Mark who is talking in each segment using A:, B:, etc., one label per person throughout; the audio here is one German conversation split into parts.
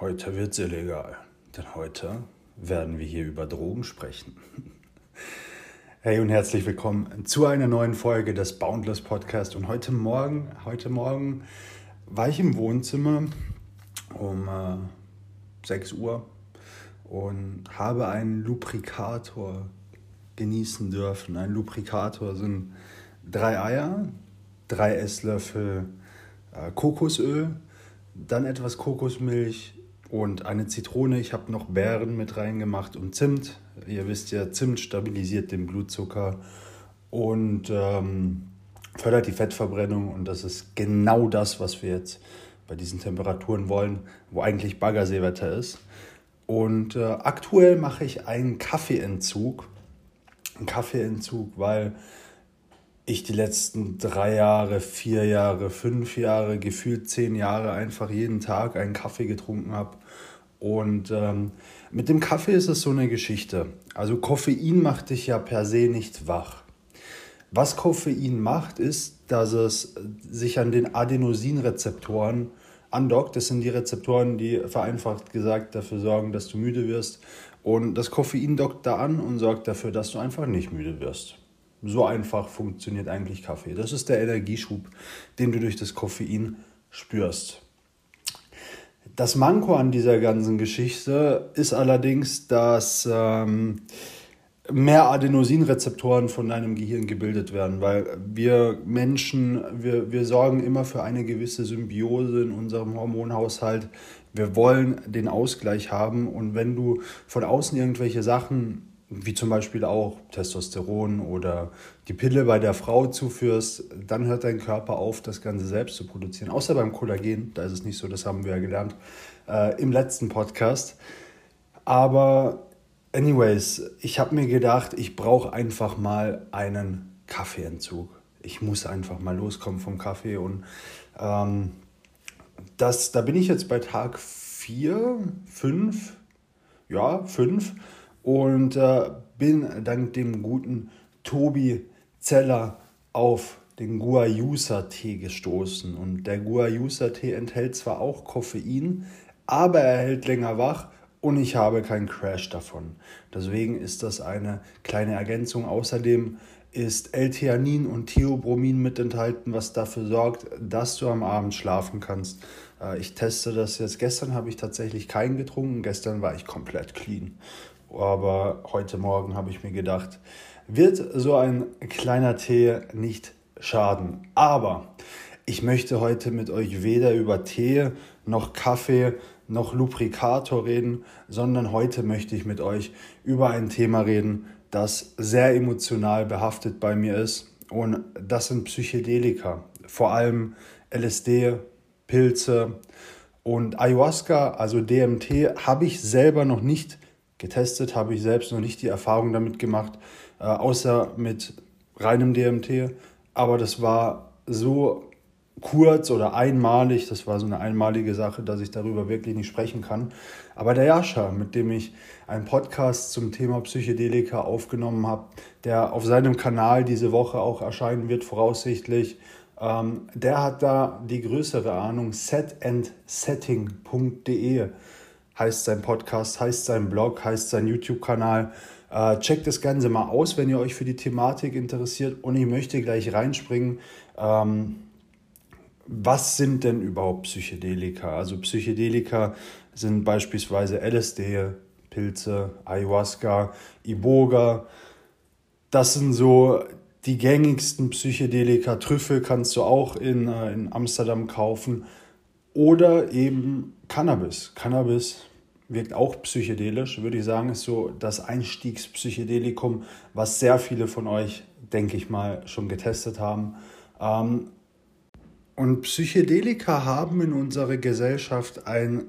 A: heute wird's illegal, denn heute werden wir hier über Drogen sprechen. Hey und herzlich willkommen zu einer neuen Folge des Boundless Podcast. Und heute Morgen, heute Morgen war ich im Wohnzimmer um äh, 6 Uhr und habe einen Lubrikator genießen dürfen. Ein Lubrikator sind drei Eier, drei Esslöffel äh, Kokosöl, dann etwas Kokosmilch und eine Zitrone. Ich habe noch Beeren mit reingemacht und Zimt. Ihr wisst ja, Zimt stabilisiert den Blutzucker und ähm, fördert die Fettverbrennung. Und das ist genau das, was wir jetzt bei diesen Temperaturen wollen, wo eigentlich Baggerseewetter ist. Und äh, aktuell mache ich einen Kaffeeentzug. Einen Kaffeeentzug, weil ich die letzten drei Jahre, vier Jahre, fünf Jahre, gefühlt zehn Jahre einfach jeden Tag einen Kaffee getrunken habe. Und ähm, mit dem Kaffee ist es so eine Geschichte. Also Koffein macht dich ja per se nicht wach. Was Koffein macht, ist, dass es sich an den Adenosinrezeptoren andockt. Das sind die Rezeptoren, die vereinfacht gesagt dafür sorgen, dass du müde wirst. Und das Koffein dockt da an und sorgt dafür, dass du einfach nicht müde wirst. So einfach funktioniert eigentlich Kaffee. Das ist der Energieschub, den du durch das Koffein spürst. Das Manko an dieser ganzen Geschichte ist allerdings, dass ähm, mehr Adenosinrezeptoren von deinem Gehirn gebildet werden, weil wir Menschen, wir, wir sorgen immer für eine gewisse Symbiose in unserem Hormonhaushalt. Wir wollen den Ausgleich haben und wenn du von außen irgendwelche Sachen wie zum Beispiel auch Testosteron oder die Pille bei der Frau zuführst, dann hört dein Körper auf, das Ganze selbst zu produzieren. Außer beim Kollagen, da ist es nicht so, das haben wir ja gelernt äh, im letzten Podcast. Aber anyways, ich habe mir gedacht, ich brauche einfach mal einen Kaffeeentzug. Ich muss einfach mal loskommen vom Kaffee und ähm, das, da bin ich jetzt bei Tag 4, 5, ja, 5 und äh, bin dank dem guten Tobi Zeller auf den Guayusa-Tee gestoßen. Und der Guayusa-Tee enthält zwar auch Koffein, aber er hält länger wach und ich habe keinen Crash davon. Deswegen ist das eine kleine Ergänzung. Außerdem ist L-Theanin und Theobromin mit enthalten, was dafür sorgt, dass du am Abend schlafen kannst. Äh, ich teste das jetzt. Gestern habe ich tatsächlich keinen getrunken. Gestern war ich komplett clean. Aber heute Morgen habe ich mir gedacht, wird so ein kleiner Tee nicht schaden. Aber ich möchte heute mit euch weder über Tee noch Kaffee noch Lubrikator reden, sondern heute möchte ich mit euch über ein Thema reden, das sehr emotional behaftet bei mir ist. Und das sind Psychedelika, vor allem LSD, Pilze und Ayahuasca, also DMT, habe ich selber noch nicht Getestet habe ich selbst noch nicht die Erfahrung damit gemacht, äh, außer mit reinem DMT. Aber das war so kurz oder einmalig, das war so eine einmalige Sache, dass ich darüber wirklich nicht sprechen kann. Aber der Jascha, mit dem ich einen Podcast zum Thema Psychedelika aufgenommen habe, der auf seinem Kanal diese Woche auch erscheinen wird, voraussichtlich, ähm, der hat da die größere Ahnung, setandsetting.de heißt sein Podcast, heißt sein Blog, heißt sein YouTube-Kanal. Äh, checkt das Ganze mal aus, wenn ihr euch für die Thematik interessiert. Und ich möchte gleich reinspringen. Ähm, was sind denn überhaupt Psychedelika? Also Psychedelika sind beispielsweise LSD, Pilze, Ayahuasca, Iboga. Das sind so die gängigsten Psychedelika. Trüffel kannst du auch in, äh, in Amsterdam kaufen. Oder eben Cannabis. Cannabis wirkt auch psychedelisch, würde ich sagen, ist so das Einstiegspsychedelikum, was sehr viele von euch, denke ich mal, schon getestet haben. Ähm, und Psychedelika haben in unserer Gesellschaft einen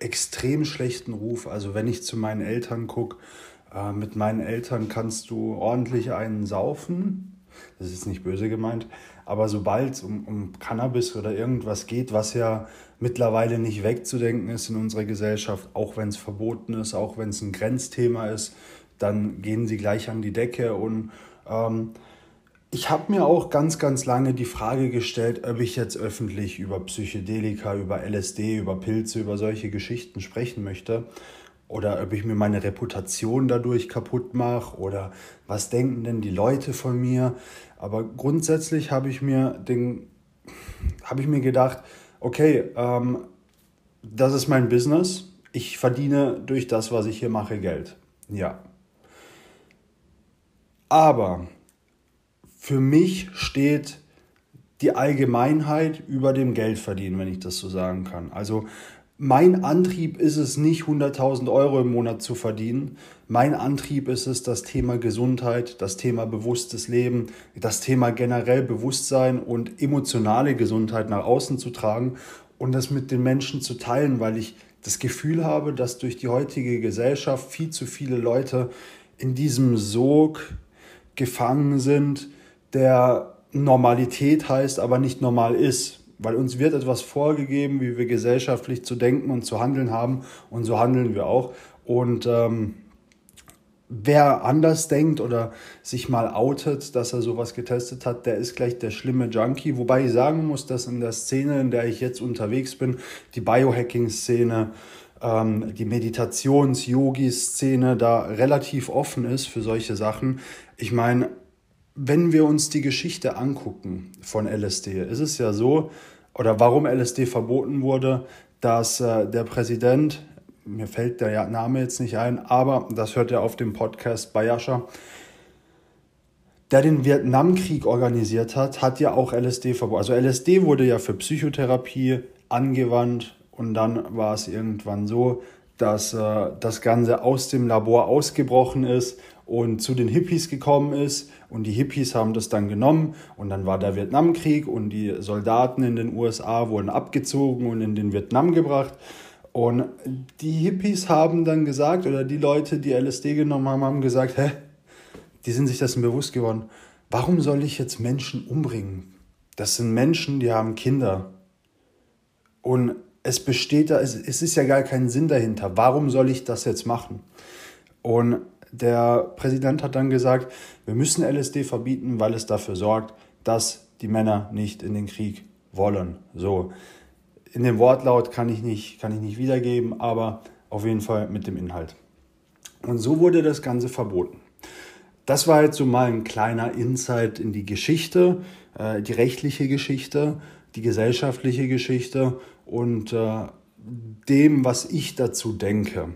A: extrem schlechten Ruf. Also wenn ich zu meinen Eltern gucke, äh, mit meinen Eltern kannst du ordentlich einen saufen. Das ist nicht böse gemeint. Aber sobald es um, um Cannabis oder irgendwas geht, was ja mittlerweile nicht wegzudenken ist in unserer Gesellschaft, auch wenn es verboten ist, auch wenn es ein Grenzthema ist, dann gehen sie gleich an die Decke und ähm, ich habe mir auch ganz, ganz lange die Frage gestellt, ob ich jetzt öffentlich über Psychedelika, über LSD, über Pilze, über solche Geschichten sprechen möchte oder ob ich mir meine Reputation dadurch kaputt mache oder was denken denn die Leute von mir. Aber grundsätzlich habe ich mir ich mir gedacht, okay, ähm, das ist mein Business. Ich verdiene durch das, was ich hier mache, Geld. Ja. Aber für mich steht die Allgemeinheit über dem Geldverdienen, wenn ich das so sagen kann. Also mein Antrieb ist es nicht, 100.000 Euro im Monat zu verdienen. Mein Antrieb ist es, das Thema Gesundheit, das Thema bewusstes Leben, das Thema generell Bewusstsein und emotionale Gesundheit nach außen zu tragen und das mit den Menschen zu teilen, weil ich das Gefühl habe, dass durch die heutige Gesellschaft viel zu viele Leute in diesem Sog gefangen sind, der Normalität heißt, aber nicht normal ist. Weil uns wird etwas vorgegeben, wie wir gesellschaftlich zu denken und zu handeln haben. Und so handeln wir auch. Und ähm, wer anders denkt oder sich mal outet, dass er sowas getestet hat, der ist gleich der schlimme Junkie. Wobei ich sagen muss, dass in der Szene, in der ich jetzt unterwegs bin, die Biohacking-Szene, ähm, die Meditations-Yogi-Szene da relativ offen ist für solche Sachen. Ich meine, wenn wir uns die Geschichte angucken von LSD, ist es ja so, oder warum LSD verboten wurde, dass äh, der Präsident, mir fällt der Name jetzt nicht ein, aber das hört er auf dem Podcast bei Yasha, der den Vietnamkrieg organisiert hat, hat ja auch LSD verboten. Also LSD wurde ja für Psychotherapie angewandt und dann war es irgendwann so, dass äh, das Ganze aus dem Labor ausgebrochen ist und zu den Hippies gekommen ist. Und die Hippies haben das dann genommen und dann war der Vietnamkrieg und die Soldaten in den USA wurden abgezogen und in den Vietnam gebracht. Und die Hippies haben dann gesagt, oder die Leute, die LSD genommen haben, haben gesagt, hä, die sind sich dessen bewusst geworden, warum soll ich jetzt Menschen umbringen? Das sind Menschen, die haben Kinder. Und es besteht da, es, ist ja gar kein Sinn dahinter. Warum soll ich das jetzt machen? Und der Präsident hat dann gesagt, wir müssen LSD verbieten, weil es dafür sorgt, dass die Männer nicht in den Krieg wollen. So, in dem Wortlaut kann ich nicht, kann ich nicht wiedergeben, aber auf jeden Fall mit dem Inhalt. Und so wurde das Ganze verboten. Das war jetzt so mal ein kleiner Insight in die Geschichte, äh, die rechtliche Geschichte, die gesellschaftliche Geschichte und äh, dem, was ich dazu denke.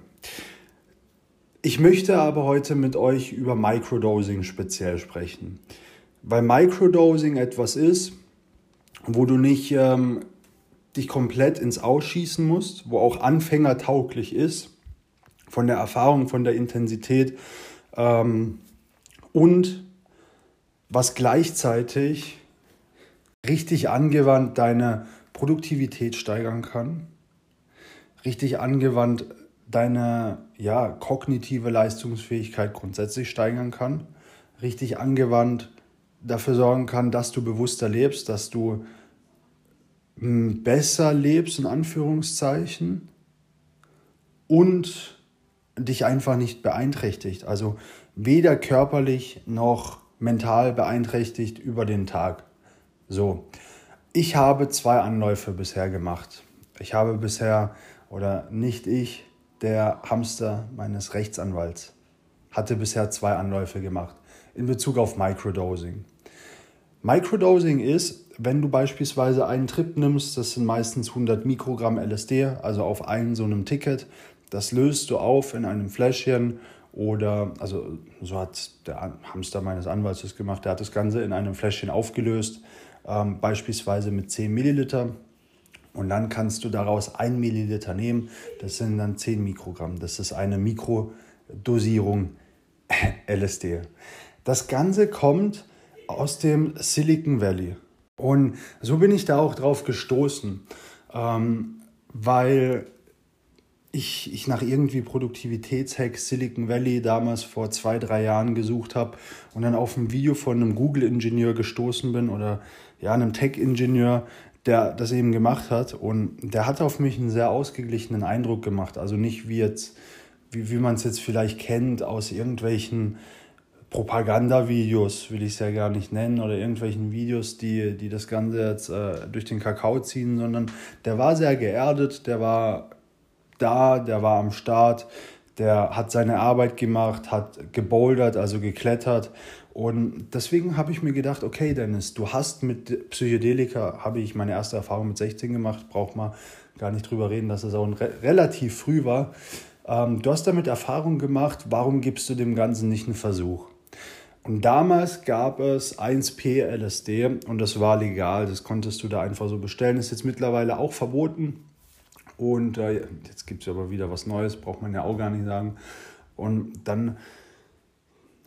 A: Ich möchte aber heute mit euch über Microdosing speziell sprechen, weil Microdosing etwas ist, wo du nicht ähm, dich komplett ins Ausschießen musst, wo auch Anfänger tauglich ist, von der Erfahrung, von der Intensität ähm, und was gleichzeitig richtig angewandt deine Produktivität steigern kann, richtig angewandt deine ja, kognitive Leistungsfähigkeit grundsätzlich steigern kann, richtig angewandt dafür sorgen kann, dass du bewusster lebst, dass du hm, besser lebst, in Anführungszeichen, und dich einfach nicht beeinträchtigt. Also weder körperlich noch mental beeinträchtigt über den Tag. So, ich habe zwei Anläufe bisher gemacht. Ich habe bisher, oder nicht ich, der Hamster meines Rechtsanwalts hatte bisher zwei Anläufe gemacht in Bezug auf Microdosing. Microdosing ist, wenn du beispielsweise einen Trip nimmst, das sind meistens 100 Mikrogramm LSD, also auf einem so einem Ticket, das löst du auf in einem Fläschchen oder, also so hat der Hamster meines Anwalts das gemacht, der hat das Ganze in einem Fläschchen aufgelöst, ähm, beispielsweise mit 10 Milliliter und dann kannst du daraus ein Milliliter nehmen. Das sind dann 10 Mikrogramm. Das ist eine Mikrodosierung LSD. Das Ganze kommt aus dem Silicon Valley. Und so bin ich da auch drauf gestoßen, ähm, weil ich, ich nach irgendwie Produktivitätshacks Silicon Valley damals vor zwei, drei Jahren gesucht habe und dann auf ein Video von einem Google-Ingenieur gestoßen bin oder ja, einem Tech-Ingenieur, der das eben gemacht hat. Und der hat auf mich einen sehr ausgeglichenen Eindruck gemacht. Also nicht wie jetzt, wie, wie man es jetzt vielleicht kennt aus irgendwelchen Propagandavideos, will ich es ja gar nicht nennen, oder irgendwelchen Videos, die, die das Ganze jetzt äh, durch den Kakao ziehen, sondern der war sehr geerdet, der war da, der war am Start, der hat seine Arbeit gemacht, hat gebouldert, also geklettert. Und deswegen habe ich mir gedacht, okay, Dennis, du hast mit Psychedelika, habe ich meine erste Erfahrung mit 16 gemacht, braucht man gar nicht drüber reden, dass es auch re relativ früh war. Ähm, du hast damit Erfahrung gemacht, warum gibst du dem Ganzen nicht einen Versuch? Und damals gab es 1P LSD und das war legal, das konntest du da einfach so bestellen. Ist jetzt mittlerweile auch verboten. Und äh, jetzt gibt es aber wieder was Neues, braucht man ja auch gar nicht sagen. Und dann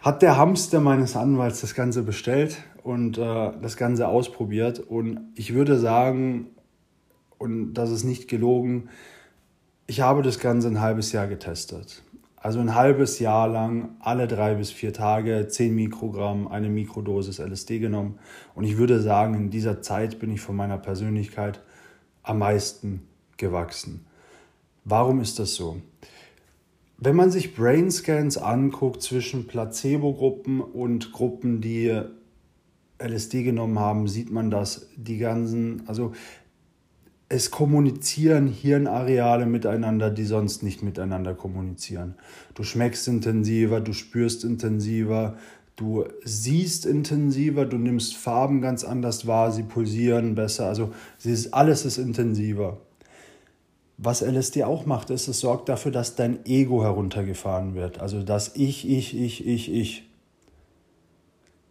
A: hat der Hamster meines Anwalts das Ganze bestellt und äh, das Ganze ausprobiert. Und ich würde sagen, und das ist nicht gelogen, ich habe das Ganze ein halbes Jahr getestet. Also ein halbes Jahr lang, alle drei bis vier Tage, 10 Mikrogramm, eine Mikrodosis LSD genommen. Und ich würde sagen, in dieser Zeit bin ich von meiner Persönlichkeit am meisten gewachsen. Warum ist das so? Wenn man sich Brainscans anguckt zwischen Placebo-Gruppen und Gruppen, die LSD genommen haben, sieht man, dass die ganzen, also es kommunizieren Hirnareale miteinander, die sonst nicht miteinander kommunizieren. Du schmeckst intensiver, du spürst intensiver, du siehst intensiver, du nimmst Farben ganz anders wahr, sie pulsieren besser, also alles ist intensiver. Was LSD auch macht, ist, es sorgt dafür, dass dein Ego heruntergefahren wird. Also das Ich, Ich, Ich, Ich, Ich.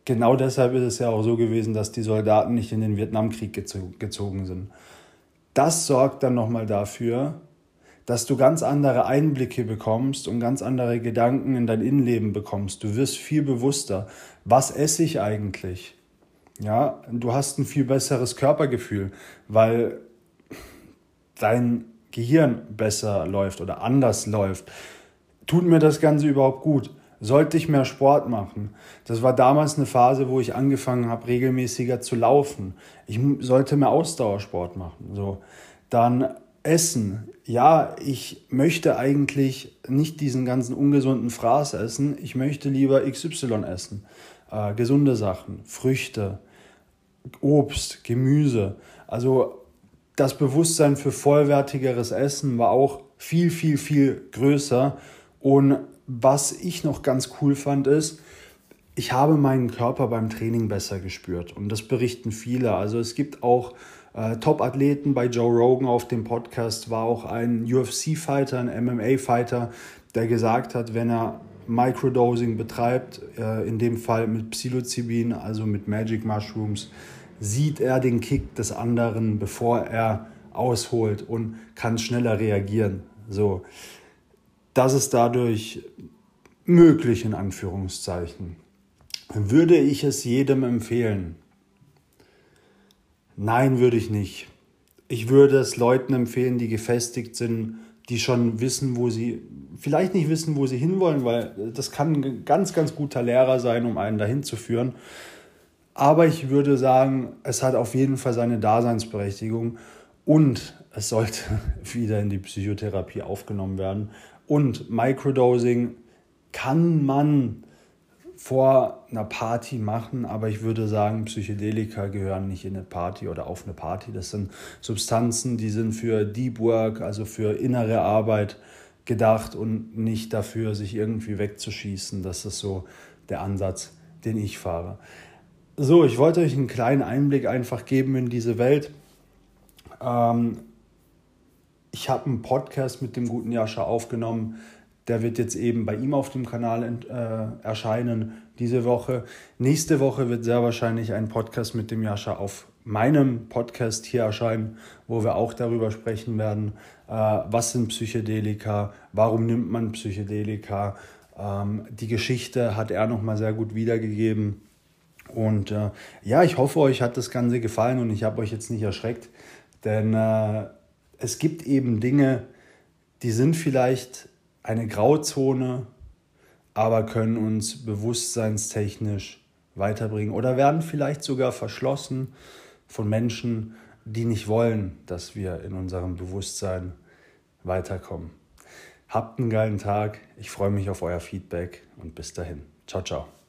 A: Genau deshalb ist es ja auch so gewesen, dass die Soldaten nicht in den Vietnamkrieg gezogen sind das sorgt dann nochmal dafür, dass du ganz andere Einblicke bekommst und ganz andere Gedanken in dein Innenleben bekommst. Du wirst viel bewusster. Was esse ich eigentlich? Ja, du hast ein viel besseres Körpergefühl, weil dein Gehirn besser läuft oder anders läuft. Tut mir das Ganze überhaupt gut? Sollte ich mehr Sport machen? Das war damals eine Phase, wo ich angefangen habe, regelmäßiger zu laufen. Ich sollte mehr Ausdauersport machen. So. Dann Essen. Ja, ich möchte eigentlich nicht diesen ganzen ungesunden Fraß essen. Ich möchte lieber XY essen. Äh, gesunde Sachen, Früchte, Obst, Gemüse. Also das Bewusstsein für vollwertigeres Essen war auch viel, viel, viel größer. Und was ich noch ganz cool fand, ist, ich habe meinen Körper beim Training besser gespürt und das berichten viele. Also es gibt auch äh, Top-Athleten bei Joe Rogan auf dem Podcast, war auch ein UFC-Fighter, ein MMA-Fighter, der gesagt hat, wenn er Microdosing betreibt, äh, in dem Fall mit Psilocybin, also mit Magic Mushrooms, sieht er den Kick des anderen, bevor er ausholt und kann schneller reagieren. So das ist dadurch möglich in Anführungszeichen. Würde ich es jedem empfehlen? Nein, würde ich nicht. Ich würde es Leuten empfehlen, die gefestigt sind, die schon wissen, wo sie, vielleicht nicht wissen, wo sie hinwollen, weil das kann ein ganz, ganz guter Lehrer sein, um einen dahin zu führen. Aber ich würde sagen, es hat auf jeden Fall seine Daseinsberechtigung und es sollte wieder in die Psychotherapie aufgenommen werden, und Microdosing kann man vor einer Party machen, aber ich würde sagen, Psychedelika gehören nicht in eine Party oder auf eine Party. Das sind Substanzen, die sind für Deep Work, also für innere Arbeit gedacht und nicht dafür, sich irgendwie wegzuschießen. Das ist so der Ansatz, den ich fahre. So, ich wollte euch einen kleinen Einblick einfach geben in diese Welt. Ähm, ich habe einen Podcast mit dem guten Jascha aufgenommen. Der wird jetzt eben bei ihm auf dem Kanal äh, erscheinen diese Woche. Nächste Woche wird sehr wahrscheinlich ein Podcast mit dem Jascha auf meinem Podcast hier erscheinen, wo wir auch darüber sprechen werden, äh, was sind Psychedelika, warum nimmt man Psychedelika. Ähm, die Geschichte hat er nochmal sehr gut wiedergegeben. Und äh, ja, ich hoffe, euch hat das Ganze gefallen und ich habe euch jetzt nicht erschreckt, denn äh, es gibt eben Dinge, die sind vielleicht eine Grauzone, aber können uns bewusstseinstechnisch weiterbringen oder werden vielleicht sogar verschlossen von Menschen, die nicht wollen, dass wir in unserem Bewusstsein weiterkommen. Habt einen geilen Tag, ich freue mich auf euer Feedback und bis dahin. Ciao, ciao.